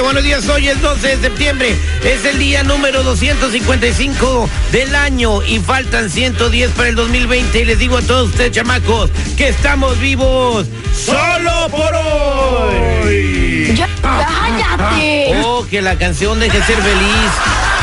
Buenos días, hoy es 12 de septiembre, es el día número 255 del año y faltan 110 para el 2020 y les digo a todos ustedes chamacos que estamos vivos solo que la canción deje ser feliz.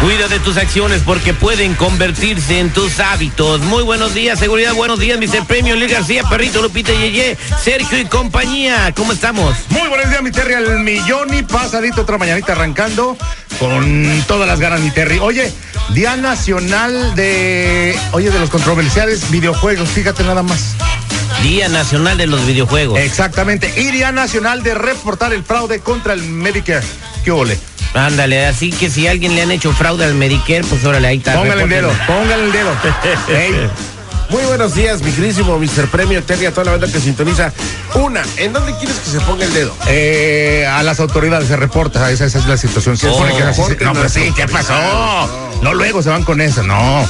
Cuida de tus acciones porque pueden convertirse en tus hábitos. Muy buenos días, seguridad. Buenos días, Mr. Premio, Luis García, Perrito, Lupita Yeye, Sergio y compañía. ¿Cómo estamos? Muy buenos días, mi Terry, al millón y pasadito otra mañanita arrancando con todas las ganas, mi Terry. Oye, Día Nacional de, oye, de los controversiales videojuegos, fíjate nada más. Día Nacional de los Videojuegos. Exactamente, y Día Nacional de reportar el fraude contra el Medicare. ¿Qué ole? Ándale, así que si a alguien le han hecho fraude al Medicare, pues órale, ahí está. Póngale el dedo, póngale el dedo. Muy buenos días, mi querísimo Mr. Premio Terry, a toda la banda que sintoniza. Una, ¿en dónde quieres que se ponga el dedo? eh, a las autoridades se reporta, esa, esa es la situación. Se Oh, que es así. reporten no, pero las sí, ¿qué pasó? autoridades. No, luego se van con eso, no.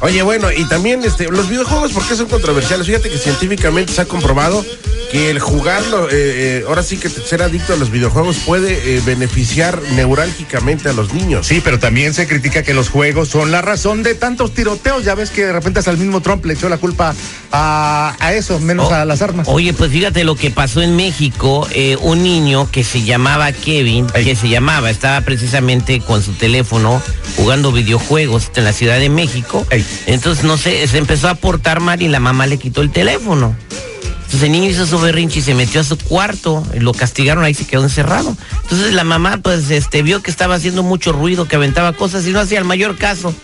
Oye, bueno, y también este, los videojuegos, ¿por qué son controversiales? Fíjate que científicamente se ha comprobado que el jugarlo, eh, eh, ahora sí que ser adicto a los videojuegos puede eh, beneficiar neurálgicamente a los niños. Sí, pero también se critica que los juegos son la razón de tantos tiroteos. Ya ves que de repente hasta el mismo Trump le echó la culpa a, a eso, menos Oh, a las armas. Oye, pues fíjate lo que pasó en México. eh, un niño que se llamaba Kevin, que se llamaba, estaba precisamente con su teléfono jugando videojuegos en la Ciudad de México. Entonces, no sé, se empezó a portar mal y la mamá le quitó el teléfono. Entonces el niño hizo su berrinche y se metió a su cuarto, y lo castigaron ahí, se quedó encerrado. Entonces la mamá pues este vio que estaba haciendo mucho ruido, que aventaba cosas y no hacía el mayor caso.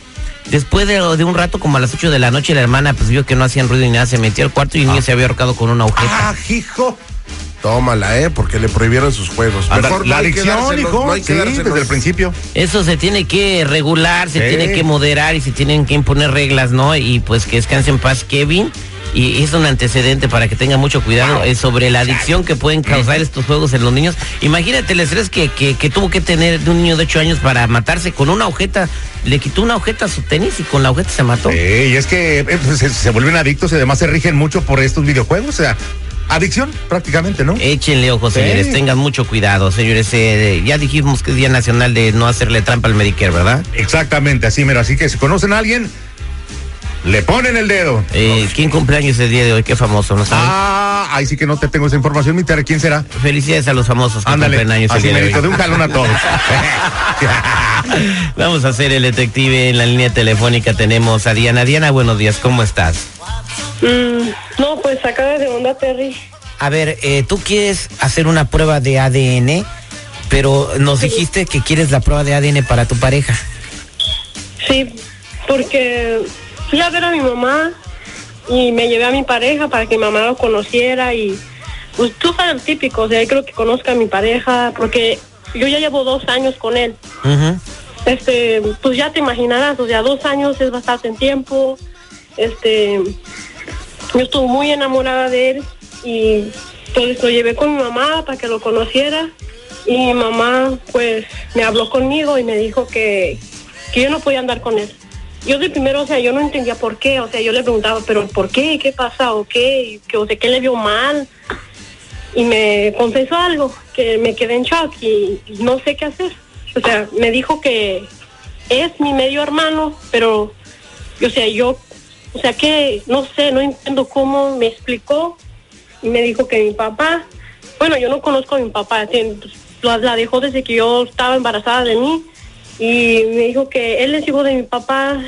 Después de, de un rato, como a las 8 de la noche, la hermana pues vio que no hacían ruido ni nada, se metió al cuarto y el niño se había ahorcado con una agujeta. ¡Ah, hijo! Tómala, ¿eh? Porque le prohibieron sus juegos. Mejor no la que adicción, hijo. no hay que sí, desde el principio. Eso se tiene que regular, se Sí. tiene que moderar y se tienen que imponer reglas, ¿no? Y pues que descanse en paz Kevin. Y es un antecedente para que tenga mucho cuidado eh, sobre la adicción que pueden causar estos juegos en los niños. Imagínate el estrés que, que, que tuvo que tener de un niño de 8 años para matarse con una agujeta. Le quitó una agujeta a su tenis y con la agujeta se mató. Sí, y es que eh, pues, se, se vuelven adictos y además se rigen mucho por estos videojuegos. O sea, adicción prácticamente, ¿no? Échenle ojos, Sí. señores. Tengan mucho cuidado, señores. Eh, ya dijimos que es Día Nacional de no hacerle trampa al Medicare, ¿verdad? Exactamente, así, mira. Así que si conocen a alguien, le ponen el dedo. Eh, ¿Quién cumpleaños el día de hoy? Qué famoso, ¿no saben? Ah, ahí sí que no te tengo esa información, mi. ¿Quién será? Felicidades a los famosos que Ándale, cumplen años el día de hoy. de un jalón a todos. Vamos a hacer el detective en la línea telefónica. Tenemos a Diana. Diana, buenos días, ¿cómo estás? Mm, no, pues acaba de onda, Terry. A ver, eh, tú quieres hacer una prueba de ADN, pero nos dijiste que quieres la prueba de ADN para tu pareja. Sí, porque fui a ver a mi mamá y me llevé a mi pareja para que mi mamá lo conociera y pues tú sabes el típico, o sea, yo creo que conozca a mi pareja porque yo ya llevo dos años con él. Este, pues ya te imaginarás, o sea, dos años es bastante tiempo. Este, yo estuve muy enamorada de él y pues lo llevé con mi mamá para que lo conociera y mi mamá pues me habló conmigo y me dijo que, que yo no podía andar con él. Yo de primero, o sea, yo no entendía por qué, o sea, yo le preguntaba, pero ¿por qué? ¿Qué pasa? ¿O qué? ¿Qué, o sea, ¿qué le vio mal? Y me confesó algo, que me quedé en shock y no sé qué hacer. O sea, me dijo que es mi medio hermano, pero, o sea, yo, o sea, que no sé, no entiendo cómo me explicó y me dijo que mi papá, bueno, yo no conozco a mi papá, pues, la dejó desde que yo estaba embarazada de mí y me dijo que él es hijo de mi papá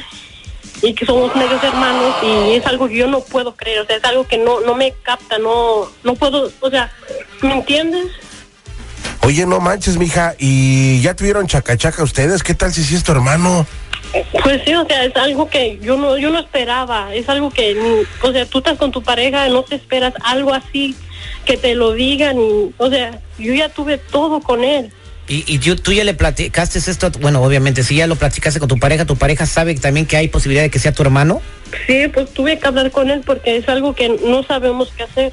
y que somos medios hermanos y es algo que yo no puedo creer, o sea, es algo que no, no me capta, no, no puedo, o sea, ¿me entiendes? Oye, no manches, mija, ¿y ya tuvieron chacachaca ustedes? ¿Qué tal si sí es tu hermano? Pues sí, o sea, es algo que yo no, yo no esperaba, es algo que, ni- o sea, tú estás con tu pareja, no te esperas algo así, que te lo digan y, o sea, yo ya tuve todo con él. Y, y yo- tú ya le platicaste esto, bueno, obviamente, si ya lo platicaste con tu pareja, tu pareja sabe también que hay posibilidad de que sea tu hermano. Sí, pues tuve que hablar con él porque es algo que no sabemos qué hacer.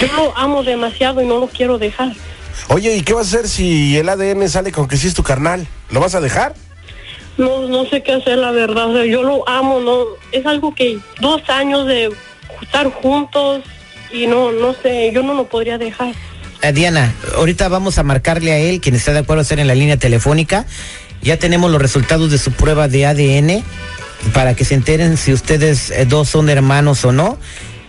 Yo lo amo demasiado y no lo quiero dejar. Oye, ¿y qué vas a hacer si el ADN sale con que sí es tu carnal? ¿Lo vas a dejar? No, no sé qué hacer, la verdad. O sea, yo lo amo, no. Es algo que dos años de estar juntos y no, no sé, yo no lo podría dejar. Eh, Diana, ahorita vamos a marcarle a él, quien está de acuerdo a estar en la línea telefónica. Ya tenemos los resultados de su prueba de ADN para que se enteren si ustedes eh, dos son hermanos o no.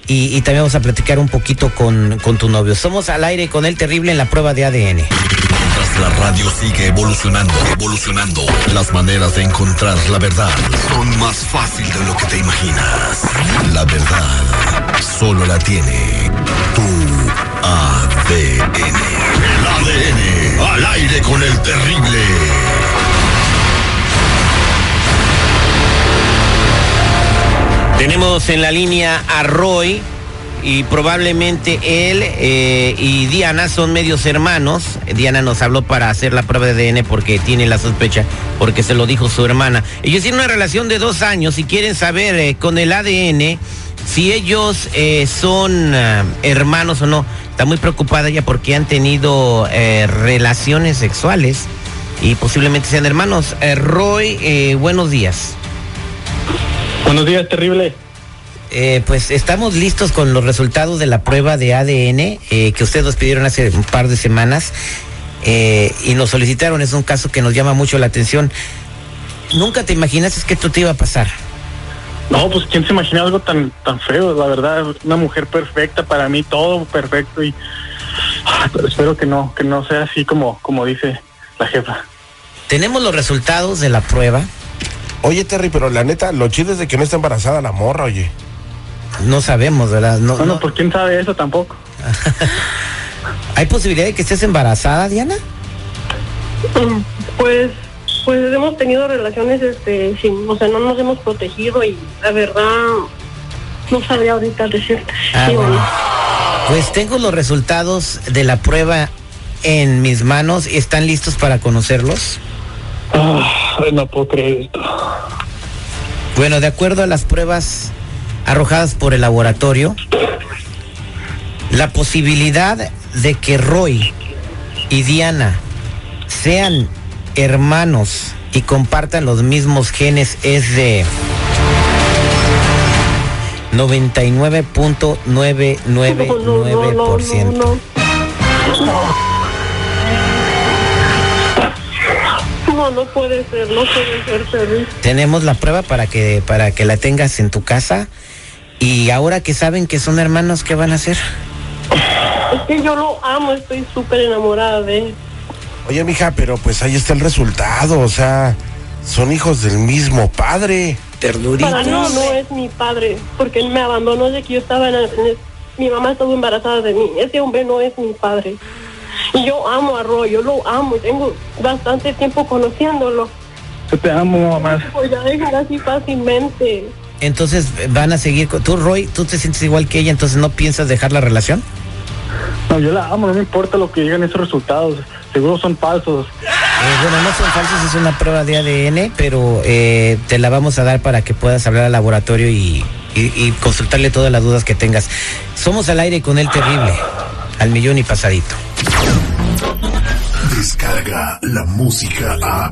Y, y también vamos a platicar un poquito con, con tu novio. Somos al aire con él terrible en la prueba de ADN. Mientras la radio sigue evolucionando, evolucionando, las maneras de encontrar la verdad son más fácil de lo que te imaginas. La verdad solo la tiene tu ADN. El ADN al aire con el terrible. Tenemos en la línea a Roy y probablemente él eh, y Diana son medios hermanos. Diana nos habló para hacer la prueba de ADN porque tiene la sospecha, porque se lo dijo su hermana. Ellos tienen una relación de dos años y quieren saber eh, con el ADN si ellos eh, son hermanos o no. Está muy preocupada ella porque han tenido relaciones sexuales y posiblemente sean hermanos. Roy, buenos días. Buenos días, terrible. Eh, pues estamos listos con los resultados de la prueba de ADN eh, que ustedes nos pidieron hace un par de semanas eh, y nos solicitaron. Es un caso que nos llama mucho la atención. Nunca te imaginaste que esto te iba a pasar. No, pues quién se imagina algo tan tan feo, la verdad, una mujer perfecta para mí, todo perfecto y ah, pero espero que no, que no sea así como como dice la jefa. Tenemos los resultados de la prueba. Oye, Terry, pero la neta, lo chido es de que no está embarazada la morra, oye. No sabemos, ¿verdad? No, No, no, pues quién sabe eso tampoco. ¿Hay posibilidad de que estés embarazada, Diana? Pues, pues hemos tenido relaciones, este, sin, o sea, no nos hemos protegido y la verdad no sabría ahorita decirte. Ah, sí bueno. Pues tengo los resultados de la prueba en mis manos y están listos para conocerlos. Ah, no puedo creer esto. Bueno, de acuerdo a las pruebas arrojadas por el laboratorio, la posibilidad de que Roy y Diana sean hermanos y compartan los mismos genes es de 99.999%. No, no, no, no. No, no puede ser, no puede ser. Tenemos la prueba para que para que la tengas en tu casa y ahora que saben que son hermanos, ¿qué van a hacer? Es que yo lo amo, estoy súper enamorada de él. Oye, mija, pero pues ahí está el resultado, o sea, son hijos del mismo padre. Para mí no es mi padre, porque él me abandonó desde que yo estaba en, el- en el- mi mamá estuvo embarazada de mí. Ese hombre no es mi padre. Y yo amo a Roy, yo lo amo, tengo bastante tiempo conociéndolo. Yo te amo, mamá. Voy a dejar así fácilmente. Entonces van a seguir con tú Roy, tú te sientes igual que ella, entonces no piensas dejar la relación? No, yo la amo, no me importa lo que digan esos resultados. Seguro son falsos. Eh, bueno, no son falsos, es una prueba de ADN, pero eh, te la vamos a dar para que puedas hablar al laboratorio y, y- y consultarle todas las dudas que tengas. Somos al aire con el terrible, al millón y pasadito. Descarga la música a.